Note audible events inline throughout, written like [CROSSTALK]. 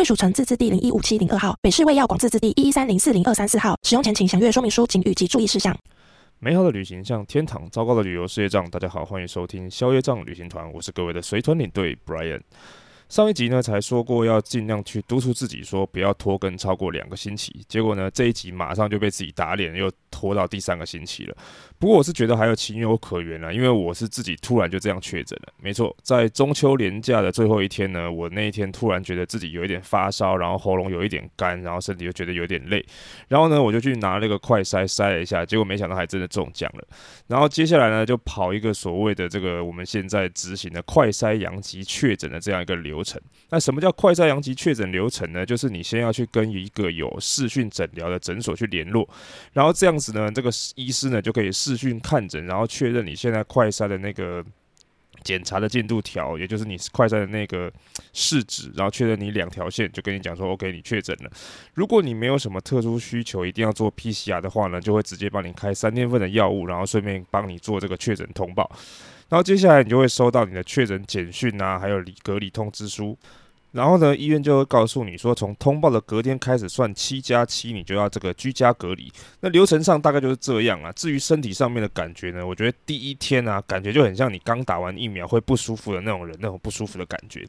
贵属城自治地零一五七零二号，北市卫药广自治地一一三零四零二三四号。使用前请详阅说明书、警语及注意事项。美好的旅行像天堂，糟糕的旅游事业账。大家好，欢迎收听消业账旅行团，我是各位的随团领队 Brian。上一集呢才说过要尽量去督促自己，说不要拖更超过两个星期。结果呢这一集马上就被自己打脸，又拖到第三个星期了。不过我是觉得还有情有可原啊，因为我是自己突然就这样确诊了。没错，在中秋连假的最后一天呢，我那一天突然觉得自己有一点发烧，然后喉咙有一点干，然后身体又觉得有点累，然后呢我就去拿那个快筛筛了一下，结果没想到还真的中奖了。然后接下来呢就跑一个所谓的这个我们现在执行的快筛阳极确诊的这样一个流程。那什么叫快筛阳极确诊流程呢？就是你先要去跟一个有视讯诊疗的诊所去联络，然后这样子呢，这个医师呢就可以视讯看诊，然后确认你现在快筛的那个检查的进度条，也就是你快筛的那个试纸，然后确认你两条线，就跟你讲说 OK，你确诊了。如果你没有什么特殊需求，一定要做 PCR 的话呢，就会直接帮你开三天份的药物，然后顺便帮你做这个确诊通报。然后接下来你就会收到你的确诊简讯啊，还有隔离通知书。然后呢，医院就会告诉你说，从通报的隔天开始算七加七，你就要这个居家隔离。那流程上大概就是这样啊。至于身体上面的感觉呢，我觉得第一天啊，感觉就很像你刚打完疫苗会不舒服的那种人，那种不舒服的感觉。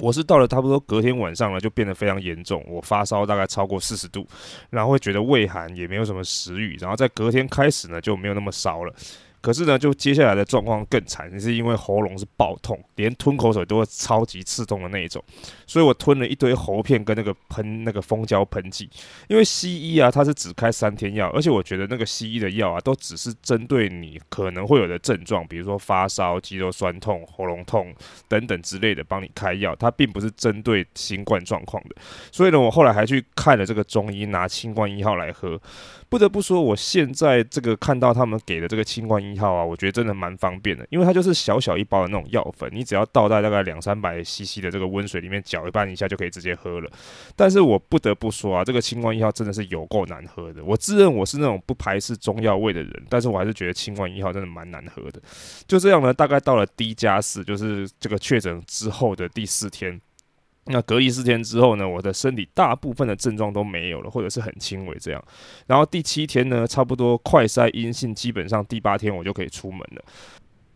我是到了差不多隔天晚上呢，就变得非常严重，我发烧大概超过四十度，然后会觉得畏寒，也没有什么食欲。然后在隔天开始呢，就没有那么烧了。可是呢，就接下来的状况更惨，是因为喉咙是爆痛，连吞口水都会超级刺痛的那一种，所以我吞了一堆喉片跟那个喷那个蜂胶喷剂。因为西医啊，它是只开三天药，而且我觉得那个西医的药啊，都只是针对你可能会有的症状，比如说发烧、肌肉酸痛、喉咙痛等等之类的，帮你开药，它并不是针对新冠状况的。所以呢，我后来还去看了这个中医，拿清冠一号来喝。不得不说，我现在这个看到他们给的这个清冠一号啊，我觉得真的蛮方便的，因为它就是小小一包的那种药粉，你只要倒在大概两三百 CC 的这个温水里面搅拌一下就可以直接喝了。但是我不得不说啊，这个清冠一号真的是有够难喝的。我自认我是那种不排斥中药味的人，但是我还是觉得清冠一号真的蛮难喝的。就这样呢，大概到了 D 加四，就是这个确诊之后的第四天。那隔离四天之后呢，我的身体大部分的症状都没有了，或者是很轻微这样。然后第七天呢，差不多快筛阴性，基本上第八天我就可以出门了。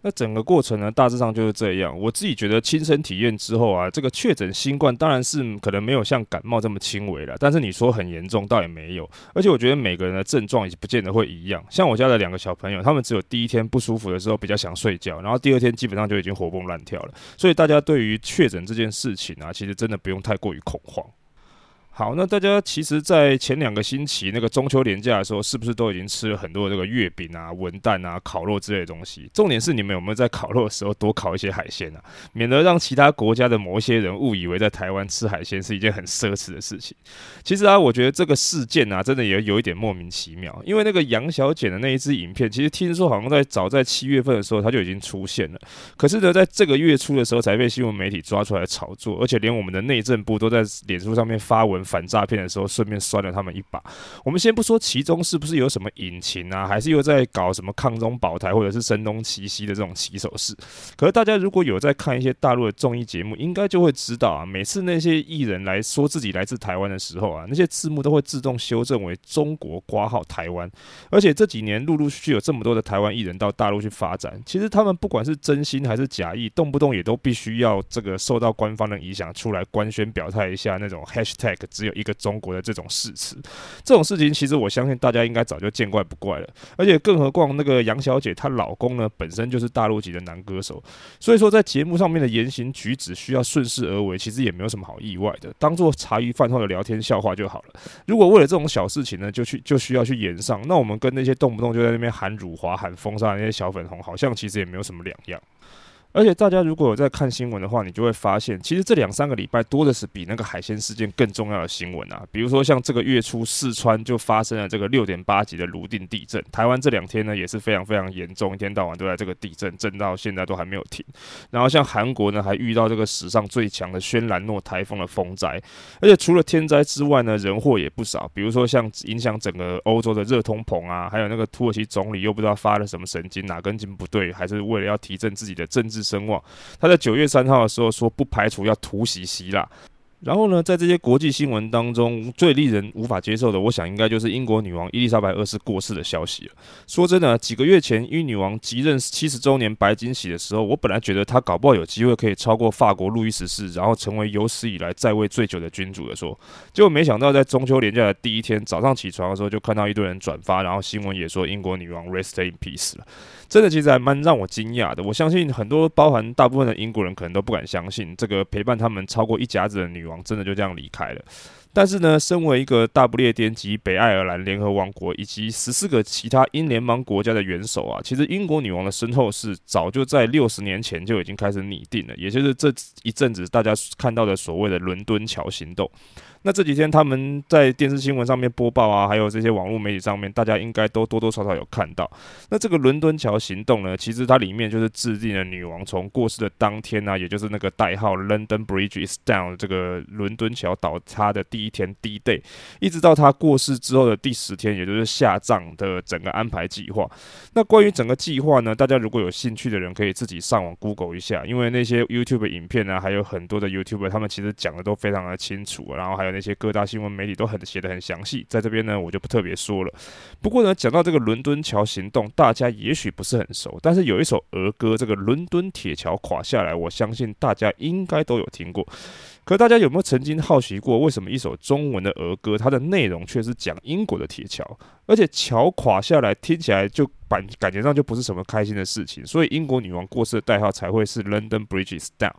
那整个过程呢，大致上就是这样。我自己觉得亲身体验之后啊，这个确诊新冠当然是可能没有像感冒这么轻微了，但是你说很严重，倒也没有。而且我觉得每个人的症状也不见得会一样。像我家的两个小朋友，他们只有第一天不舒服的时候比较想睡觉，然后第二天基本上就已经活蹦乱跳了。所以大家对于确诊这件事情啊，其实真的不用太过于恐慌。好，那大家其实，在前两个星期那个中秋连假的时候，是不是都已经吃了很多这个月饼啊、文旦啊、烤肉之类的东西？重点是你们有没有在烤肉的时候多烤一些海鲜啊？免得让其他国家的某些人误以为在台湾吃海鲜是一件很奢侈的事情。其实啊，我觉得这个事件啊，真的也有一点莫名其妙。因为那个杨小姐的那一支影片，其实听说好像在早在七月份的时候，它就已经出现了。可是呢，在这个月初的时候，才被新闻媒体抓出来炒作，而且连我们的内政部都在脸书上面发文。反诈骗的时候，顺便酸了他们一把。我们先不说其中是不是有什么隐情啊，还是又在搞什么抗中保台或者是声东击西的这种起手式。可是大家如果有在看一些大陆的综艺节目，应该就会知道啊，每次那些艺人来说自己来自台湾的时候啊，那些字幕都会自动修正为中国括号台湾。而且这几年陆陆续续有这么多的台湾艺人到大陆去发展，其实他们不管是真心还是假意，动不动也都必须要这个受到官方的影响出来官宣表态一下那种 hashtag。只有一个中国的这种誓词，这种事情其实我相信大家应该早就见怪不怪了。而且更何况那个杨小姐她老公呢，本身就是大陆籍的男歌手，所以说在节目上面的言行举止需要顺势而为，其实也没有什么好意外的，当做茶余饭后的聊天笑话就好了。如果为了这种小事情呢，就去就需要去演上，那我们跟那些动不动就在那边喊辱华、喊封杀的那些小粉红，好像其实也没有什么两样。而且大家如果有在看新闻的话，你就会发现，其实这两三个礼拜多的是比那个海鲜事件更重要的新闻啊。比如说像这个月初四川就发生了这个六点八级的泸定地震，台湾这两天呢也是非常非常严重，一天到晚都在这个地震，震到现在都还没有停。然后像韩国呢还遇到这个史上最强的轩岚诺台风的风灾，而且除了天灾之外呢，人祸也不少。比如说像影响整个欧洲的热通膨啊，还有那个土耳其总理又不知道发了什么神经，哪根筋不对，还是为了要提振自己的政治。声望，他在九月三号的时候说，不排除要突袭希腊。然后呢，在这些国际新闻当中，最令人无法接受的，我想应该就是英国女王伊丽莎白二世过世的消息了。说真的，几个月前，英女王即任七十周年白金禧的时候，我本来觉得她搞不好有机会可以超过法国路易十四，然后成为有史以来在位最久的君主的说。结果没想到，在中秋连假的第一天早上起床的时候，就看到一堆人转发，然后新闻也说英国女王 rest in peace 了。真的，其实还蛮让我惊讶的。我相信很多，包含大部分的英国人，可能都不敢相信，这个陪伴他们超过一甲子的女王，真的就这样离开了。但是呢，身为一个大不列颠及北爱尔兰联合王国以及十四个其他英联邦国家的元首啊，其实英国女王的身后事早就在六十年前就已经开始拟定了，也就是这一阵子大家看到的所谓的伦敦桥行动。那这几天他们在电视新闻上面播报啊，还有这些网络媒体上面，大家应该都多多少少有看到。那这个伦敦桥行动呢，其实它里面就是制定了女王从过世的当天啊，也就是那个代号 London Bridge is down 这个伦敦桥倒塌的第一天 D-Day，一直到她过世之后的第十天，也就是下葬的整个安排计划。那关于整个计划呢，大家如果有兴趣的人，可以自己上网 Google 一下，因为那些 YouTube 影片呢，还有很多的 YouTube，他们其实讲的都非常的清楚，然后还有。那些各大新闻媒体都很写的很详细，在这边呢，我就不特别说了。不过呢，讲到这个伦敦桥行动，大家也许不是很熟，但是有一首儿歌，这个伦敦铁桥垮下来，我相信大家应该都有听过。可大家有没有曾经好奇过，为什么一首中文的儿歌，它的内容却是讲英国的铁桥，而且桥垮下来听起来就感感觉上就不是什么开心的事情，所以英国女王过世的代号才会是 London Bridge is down。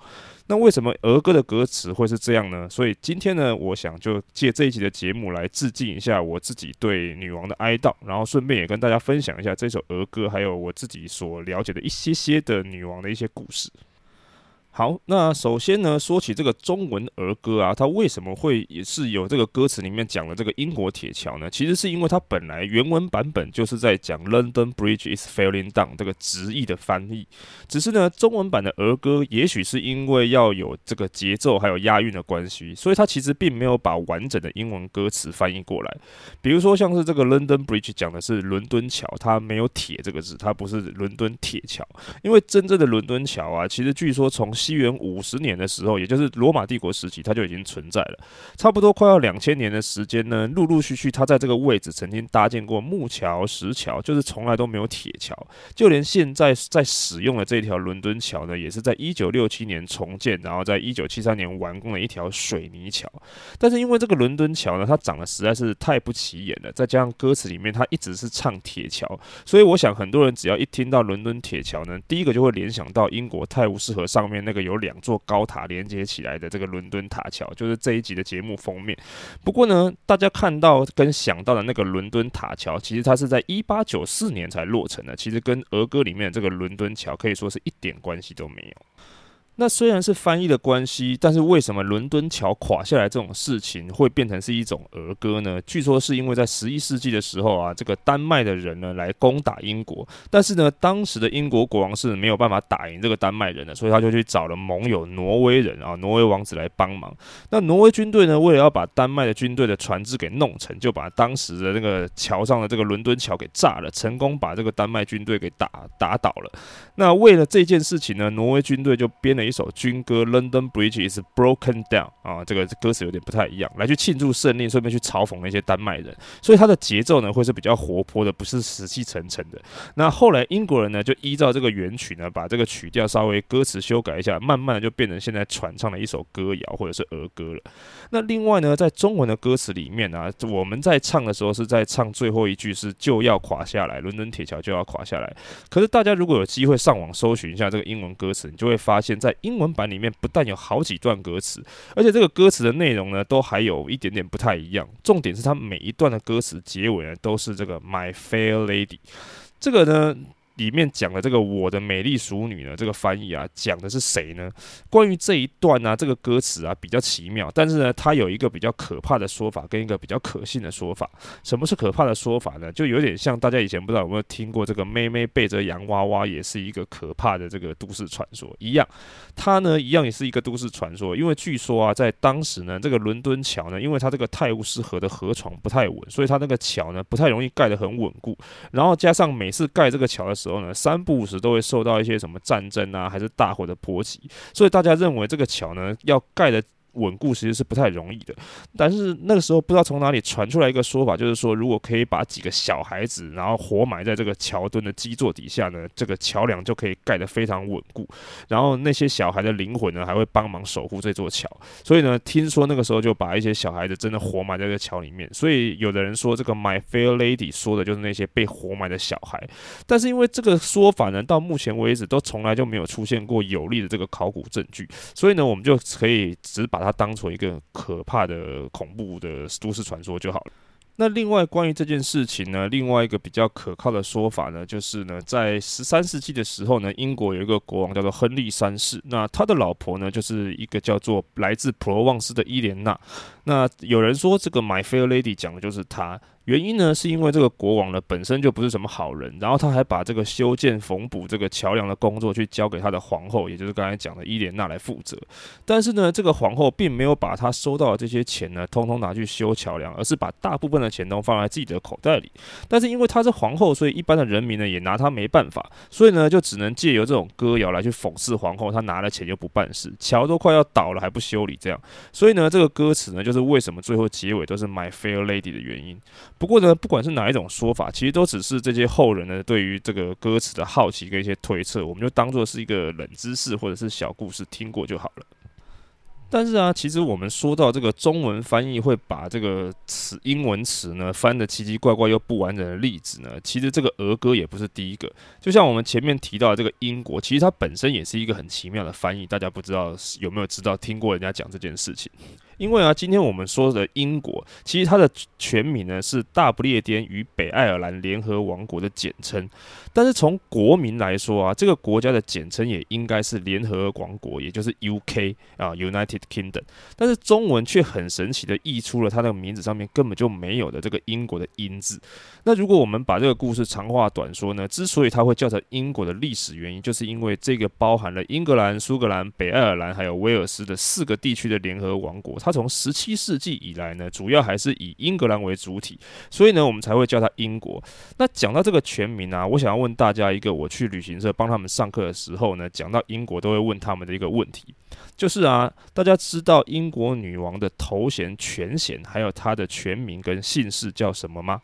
那为什么儿歌的歌词会是这样呢？所以今天呢，我想就借这一集的节目来致敬一下我自己对女王的哀悼，然后顺便也跟大家分享一下这首儿歌，还有我自己所了解的一些些的女王的一些故事。好，那首先呢，说起这个中文儿歌啊，它为什么会也是有这个歌词里面讲的这个英国铁桥呢？其实是因为它本来原文版本就是在讲 London Bridge is falling down 这个直译的翻译，只是呢，中文版的儿歌也许是因为要有这个节奏还有押韵的关系，所以它其实并没有把完整的英文歌词翻译过来。比如说像是这个 London Bridge 讲的是伦敦桥，它没有铁这个字，它不是伦敦铁桥，因为真正的伦敦桥啊，其实据说从西元五十年的时候，也就是罗马帝国时期，它就已经存在了。差不多快要两千年的时间呢，陆陆续续，它在这个位置曾经搭建过木桥、石桥，就是从来都没有铁桥。就连现在在使用的这条伦敦桥呢，也是在一九六七年重建，然后在一九七三年完工的一条水泥桥。但是因为这个伦敦桥呢，它长得实在是太不起眼了，再加上歌词里面它一直是唱铁桥，所以我想很多人只要一听到伦敦铁桥呢，第一个就会联想到英国泰晤士河上面那这个有两。座高塔连接起来的这个伦敦塔桥，就是这一集的节目封面。不过呢，大家看到跟想到的那个伦敦塔桥，其实它是在一八九四年才落成的。其实跟儿歌里面的这个伦敦桥可以说是一点关系都没有。那虽然是翻译的关系，但是为什么伦敦桥垮下来这种事情会变成是一种儿歌呢？据说是因为在十一世纪的时候啊，这个丹麦的人呢来攻打英国，但是呢，当时的英国国王是没有办法打赢这个丹麦人的，所以他就去找了盟友挪威人啊，挪威王子来帮忙。那挪威军队呢，为了要把丹麦的军队的船只给弄沉，就把当时的那个桥上的这个伦敦桥给炸了，成功把这个丹麦军队给打打倒了。那为了这件事情呢，挪威军队就编了。一首军歌《London Bridge is Broken Down》啊，这个歌词有点不太一样，来去庆祝胜利，顺便去嘲讽那些丹麦人，所以它的节奏呢会是比较活泼的，不是死气沉沉的。那后来英国人呢就依照这个原曲呢，把这个曲调稍微歌词修改一下，慢慢的就变成现在传唱的一首歌谣或者是儿歌了。那另外呢，在中文的歌词里面呢、啊，我们在唱的时候是在唱最后一句是就要垮下来，伦敦铁桥就要垮下来。可是大家如果有机会上网搜寻一下这个英文歌词，你就会发现，在英文版里面不但有好几段歌词，而且这个歌词的内容呢，都还有一点点不太一样。重点是它每一段的歌词结尾呢，都是这个 My fair lady。这个呢，里面讲的这个“我的美丽淑女”呢，这个翻译啊，讲的是谁呢？关于这一段呢、这个歌词啊比较奇妙，但是呢，它有一个比较可怕的说法，跟一个比较可信的说法。什么是可怕的说法呢？就有点像大家以前不知道有没有听过这个“妹妹背着洋娃娃”，也是一个可怕的这个都市传说一样。它呢，一样也是一个都市传说，因为据说啊，在当时呢，这个伦敦桥呢，因为它这个泰晤士河的河床不太稳，所以它那个桥呢不太容易盖得很稳固。然后加上每次盖这个桥的时时候呢，三不五时都会受到一些什么战争啊，还是大火的波及，所以大家认为这个桥呢要盖的。稳固其实是不太容易的，但是那个时候不知道从哪里传出来一个说法，就是说如果可以把几个小孩子然后活埋在这个桥墩的基座底下呢，这个桥梁就可以盖得非常稳固，然后那些小孩的灵魂呢还会帮忙守护这座桥，所以呢听说那个时候就把一些小孩子真的活埋在这个桥里面，所以有的人说这个 My Fair Lady 说的就是那些被活埋的小孩，但是因为这个说法呢到目前为止都从来就没有出现过有力的这个考古证据，所以呢我们就可以只把。它当做一个可怕的、恐怖的都市传说就好了。那另外关于这件事情呢，另外一个比较可靠的说法呢，就是呢，在十三世纪的时候呢，英国有一个国王叫做亨利三世，那他的老婆呢，就是一个叫做来自普罗旺斯的伊莲娜。那有人说这个 My Fair Lady 讲的就是他。原因呢，是因为这个国王呢本身就不是什么好人，然后他还把这个修建缝补这个桥梁的工作去交给他的皇后，也就是刚才讲的伊莲娜来负责。但是呢，这个皇后并没有把他收到的这些钱呢，通通拿去修桥梁，而是把大部分的钱都放在自己的口袋里。但是因为他是皇后，所以一般的人民呢也拿他没办法，所以呢就只能借由这种歌谣来去讽刺皇后，她拿了钱就不办事，桥都快要倒了还不修理这样。所以呢，这个歌词呢就是为什么最后结尾都是 My Fair Lady 的原因。不过呢，不管是哪一种说法，其实都只是这些后人呢对于这个歌词的好奇跟一些推测，我们就当做是一个冷知识或者是小故事听过就好了。但是啊，其实我们说到这个中文翻译会把这个词英文词呢翻得奇奇怪怪又不完整的例子呢，其实这个儿歌也不是第一个。就像我们前面提到的这个英国，其实它本身也是一个很奇妙的翻译，大家不知道有没有知道听过人家讲这件事情？因为啊，今天我们说的英国，其实它的全名呢是大不列颠与北爱尔兰联合王国的简称。但是从国民来说啊，这个国家的简称也应该是联合王国，也就是 UK 啊，United Kingdom。但是中文却很神奇的译出了它的名字上面根本就没有的这个英国的音字。那如果我们把这个故事长话短说呢，之所以它会叫成英国的历史原因，就是因为这个包含了英格兰、苏格兰、北爱尔兰还有威尔斯的四个地区的联合王国。它从十七世纪以来呢，主要还是以英格兰为主体，所以呢，我们才会叫它英国。那讲到这个全名啊，我想要问大家一个，我去旅行社帮他们上课的时候呢，讲到英国都会问他们的一个问题，就是啊，大家知道英国女王的头衔、全衔，还有她的全名跟姓氏叫什么吗？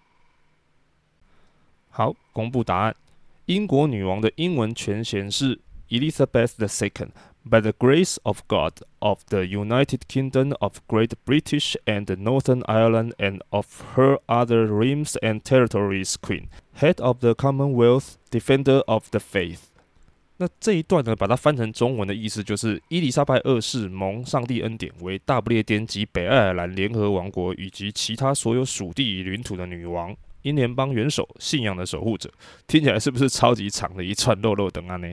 好，公布答案，英国女王的英文全衔是 Elizabeth the Second。By the grace of God, of the United Kingdom of Great British and Northern Ireland, and of her other realms and territories, Queen, Head of the Commonwealth, Defender of the Faith。那这一段呢，把它翻成中文的意思就是：伊丽莎白二世蒙上帝恩典为大不列颠及北爱尔兰联合王国以及其他所有属地与领土的女王。 英联邦元首，信仰的守护者，听起来是不是超级长的一串肉肉等啊呢？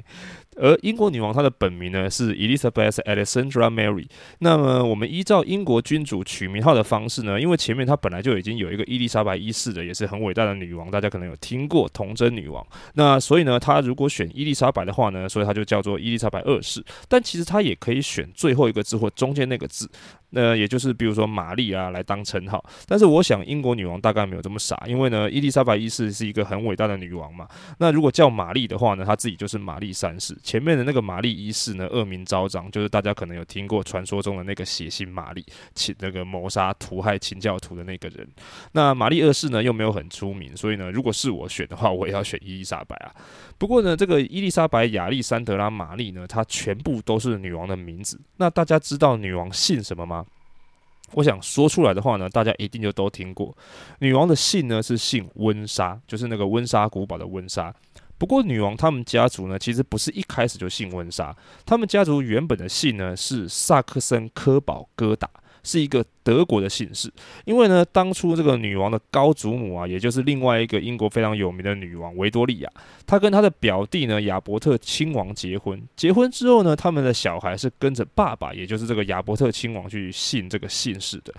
而英国女王她的本名呢是 Elizabeth Alexandra Mary。那么我们依照英国君主取名号的方式呢，因为前面她本来就已经有一个伊丽莎白一世的，也是很伟大的女王，大家可能有听过童贞女王。那所以呢，她如果选伊丽莎白的话呢，所以她就叫做伊丽莎白二世。但其实她也可以选最后一个字或中间那个字。那也就是比如说玛丽啊来当称号，但是我想英国女王大概没有这么傻，因为呢，伊丽莎白一世是一个很伟大的女王嘛。那如果叫玛丽的话呢，她自己就是玛丽三世。前面的那个玛丽一世呢，恶名昭彰，就是大家可能有听过传说中的那个血腥玛丽，亲那个谋杀屠害清教徒的那个人。那玛丽二世呢又没有很出名，所以呢，如果是我选的话，我也要选伊丽莎白啊。不过呢，这个伊丽莎白、亚历山德拉、玛丽呢，她全部都是女王的名字。那大家知道女王姓什么吗？我想说出来的话呢，大家一定就都听过。女王的姓呢是姓温莎，就是那个温莎古堡的温莎。不过女王他们家族呢，其实不是一开始就姓温莎，他们家族原本的姓呢是萨克森科堡哥达。是一个德国的姓氏。因为呢，当初这个女王的高祖母啊，也就是另外一个英国非常有名的女王维多利亚，她跟她的表弟呢亚伯特亲王结婚。结婚之后呢，他们的小孩是跟着爸爸，也就是这个亚伯特亲王去姓这个姓氏的。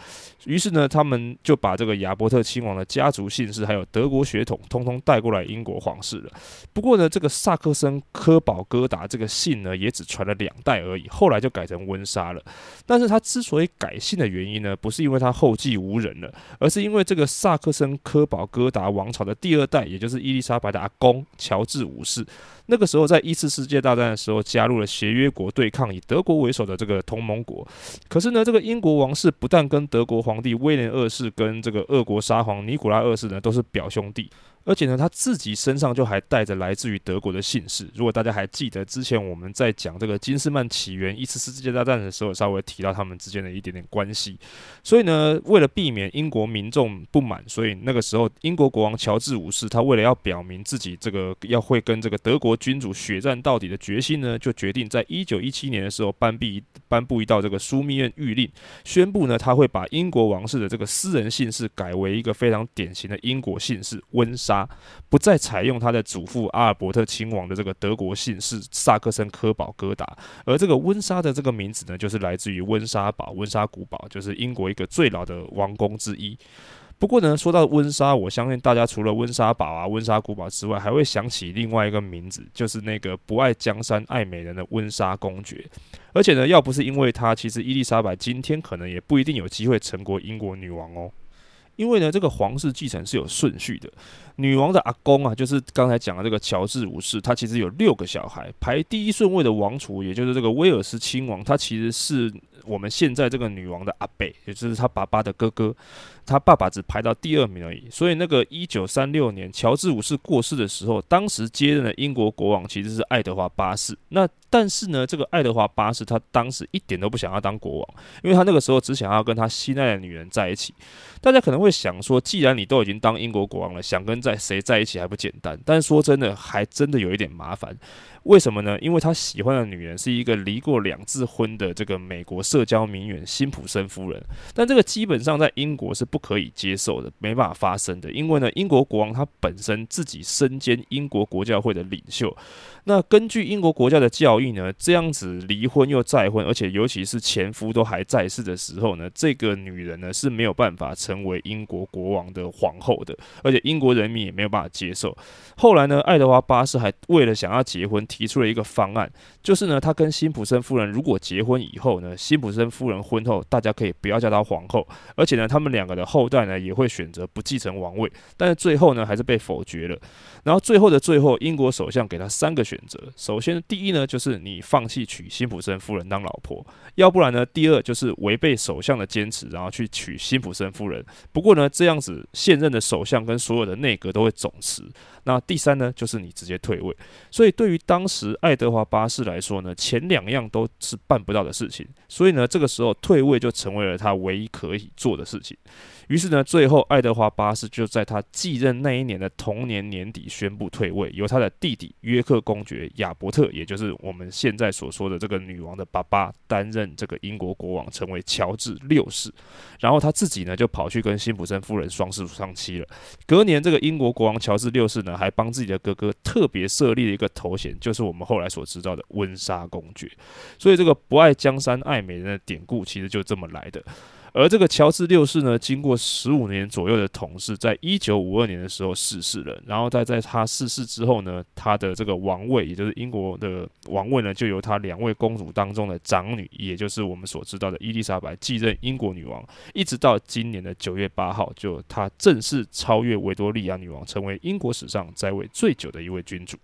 于是呢，他们就把这个亚伯特亲王的家族姓氏还有德国血统，通通带过来英国皇室了。不过呢，这个萨克森科堡哥达这个姓呢，也只传了两代而已，后来就改成温莎了。但是他之所以改姓的原因呢，不是因为他后继无人了，而是因为这个萨克森科堡哥达王朝的第二代，也就是伊丽莎白的阿公乔治五世，那个时候在一次世界大战的时候加入了协约国对抗以德国为首的这个同盟国。可是呢，这个英国王室不但跟德国皇帝威廉二世跟这个俄国沙皇尼古拉二世呢都是表兄弟。而且呢，他自己身上就还带着来自于德国的姓氏。如果大家还记得之前我们在讲这个金斯曼起源一次世界大战的时候，稍微提到他们之间的一点点关系。所以呢，为了避免英国民众不满，所以那个时候英国国王乔治五世他为了要表明自己这个要会跟这个德国君主血战到底的决心呢，就决定在一九一七年的时候颁布颁布一道这个枢密院谕令，宣布呢他会把英国王室的这个私人姓氏改为一个非常典型的英国姓氏温莎。不再采用他的祖父阿尔伯特亲王的这个德国姓氏萨克森科堡哥达，而这个温莎的这个名字呢，就是来自于温莎堡、温莎古堡，就是英国一个最老的王宫之一。不过呢，说到温莎，我相信大家除了温莎堡啊、温莎古堡之外，还会想起另外一个名字，就是那个不爱江山爱美人的温莎公爵。而且呢，要不是因为她，其实伊丽莎白今天可能也不一定有机会成为英国女王哦。因为呢，这个皇室继承是有顺序的。女王的阿公啊，就是刚才讲的这个乔治五世，他其实有六个小孩。排第一顺位的王储，也就是这个威尔斯亲王，他其实是我们现在这个女王的阿伯，也就是他爸爸的哥哥。他爸爸只排到第二名而已。所以那个一九三六年乔治五世过世的时候，当时接任的英国国王其实是爱德华八世。那但是呢，这个爱德华八世他当时一点都不想要当国王，因为他那个时候只想要跟他心爱的女人在一起。大家可能会想说，既然你都已经当英国国王了，想跟在谁在一起还不简单？但是说真的，还真的有一点麻烦。为什么呢？因为他喜欢的女人是一个离过两次婚的这个美国社交名媛辛普森夫人，但这个基本上在英国是不不可以接受的，没办法发生的。因为呢，英国国王他本身自己身兼英国国教会的领袖。那根据英国国教的教义呢，这样子离婚又再婚，而且尤其是前夫都还在世的时候呢，这个女人呢是没有办法成为英国国王的皇后的，而且英国人民也没有办法接受。后来呢，爱德华八世还为了想要结婚，提出了一个方案，就是呢，他跟辛普森夫人如果结婚以后呢，辛普森夫人婚后大家可以不要叫她皇后，而且呢，他们两个的后代呢也会选择不继承王位，但是最后呢还是被否决了。然后最后的最后，英国首相给他三个选择。首先，第一呢，就是你放弃娶辛普森夫人当老婆；要不然呢，第二就是违背首相的坚持，然后去娶辛普森夫人。不过呢，这样子现任的首相跟所有的内阁都会总辞。那第三呢，就是你直接退位。所以对于当时爱德华八世来说呢，前两样都是办不到的事情。所以呢，这个时候退位就成为了他唯一可以做的事情。于是呢，最后爱德华八世就在他继任那一年的同年年底宣布退位，由他的弟弟约克公爵亚伯特，也就是我们现在所说的这个女王的爸爸，担任这个英国国王，成为乔治六世。然后他自己呢，就跑去跟辛普森夫人双宿双栖了。隔年，这个英国国王乔治六世呢，还帮自己的哥哥特别设立了一个头衔，就是我们后来所知道的温莎公爵。所以，这个不爱江山爱爱美人的典故，其实就这么来的。而这个乔治六世呢，经过十五年左右的统治，在一九五二年的时候逝世了。然后在在他逝世之后呢，他的这个王位，也就是英国的王位呢，就由他两位公主当中的长女，也就是我们所知道的伊丽莎白继任英国女王，一直到今年的九月八号，就她正式超越维多利亚女王，成为英国史上在位最久的一位君主，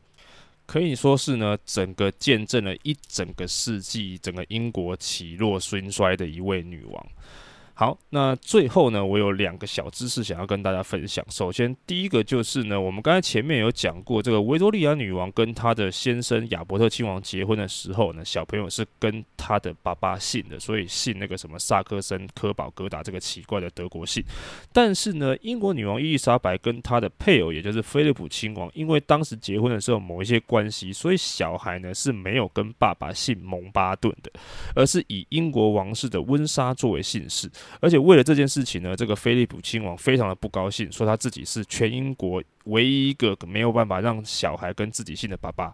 可以说是呢，整个见证了一整个世纪，整个英国起落兴衰的一位女王。好，那最后呢，我有两个小知识想要跟大家分享。首先，第一个就是呢，我们刚才前面有讲过，这个维多利亚女王跟她的先生亚伯特亲王结婚的时候呢，小朋友是跟她的爸爸姓的，所以姓那个什么萨克森科堡格达这个奇怪的德国姓。但是呢，英国女王伊丽莎白跟她的配偶，也就是菲利普亲王，因为当时结婚的时候某一些关系，所以小孩呢是没有跟爸爸姓蒙巴顿的，而是以英国王室的温莎作为姓氏。而且为了这件事情呢，这个菲利普亲王非常的不高兴，说他自己是全英国唯一一个没有办法让小孩跟自己姓的爸爸。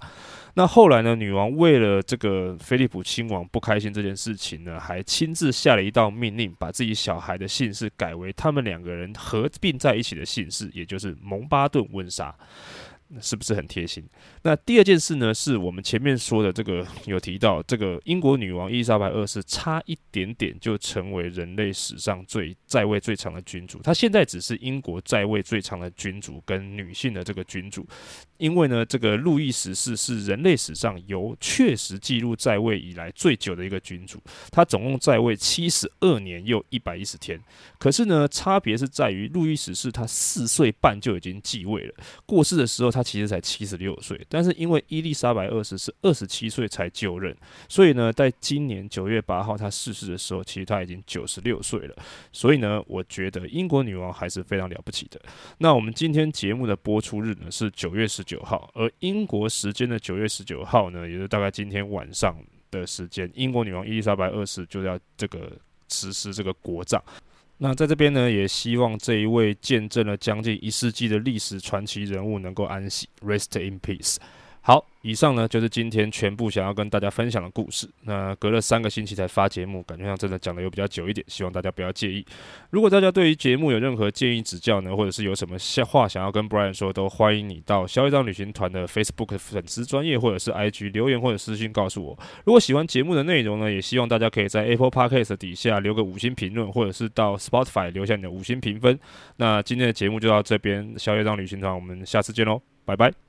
那后来呢，女王为了这个菲利普亲王不开心这件事情呢，还亲自下了一道命令，把自己小孩的姓氏改为他们两个人合并在一起的姓氏，也就是蒙巴顿温莎。是不是很贴心？那第二件事呢，是我们前面说的这个 [LAUGHS] 有提到，这个英国女王伊丽莎白二世差一点点就成为人类史上最在位最长的君主。她现在只是英国在位最长的君主跟女性的这个君主，因为呢，这个路易十四是人类史上由确实记录在位以来最久的一个君主，他总共在位七十二年又一百一十天。可是呢，差别是在于路易十四他四岁半就已经继位了，过世的时候他。他其实才七十六岁，但是因为伊丽莎白二世是二十七岁才就任，所以呢，在今年九月八号他逝世的时候，其实他已经九十六岁了。所以呢，我觉得英国女王还是非常了不起的。那我们今天节目的播出日呢是九月十九号，而英国时间的九月十九号呢，也就是大概今天晚上的时间，英国女王伊丽莎白二世就要这个实施这个国葬。那在这边呢，也希望这一位见证了将近一世纪的历史传奇人物能够安息，Rest in peace。好，以上呢就是今天全部想要跟大家分享的故事。那隔了三个星期才发节目，感觉上真的讲的又比较久一点，希望大家不要介意。如果大家对于节目有任何建议指教呢，或者是有什么话想要跟 Brian 说，都欢迎你到消业障旅行团的 Facebook 粉丝专业或者是 IG 留言或者私信告诉我。如果喜欢节目的内容呢，也希望大家可以在 Apple Podcast 底下留个五星评论，或者是到 Spotify 留下你的五星评分。那今天的节目就到这边，消业障旅行团，我们下次见喽，拜拜。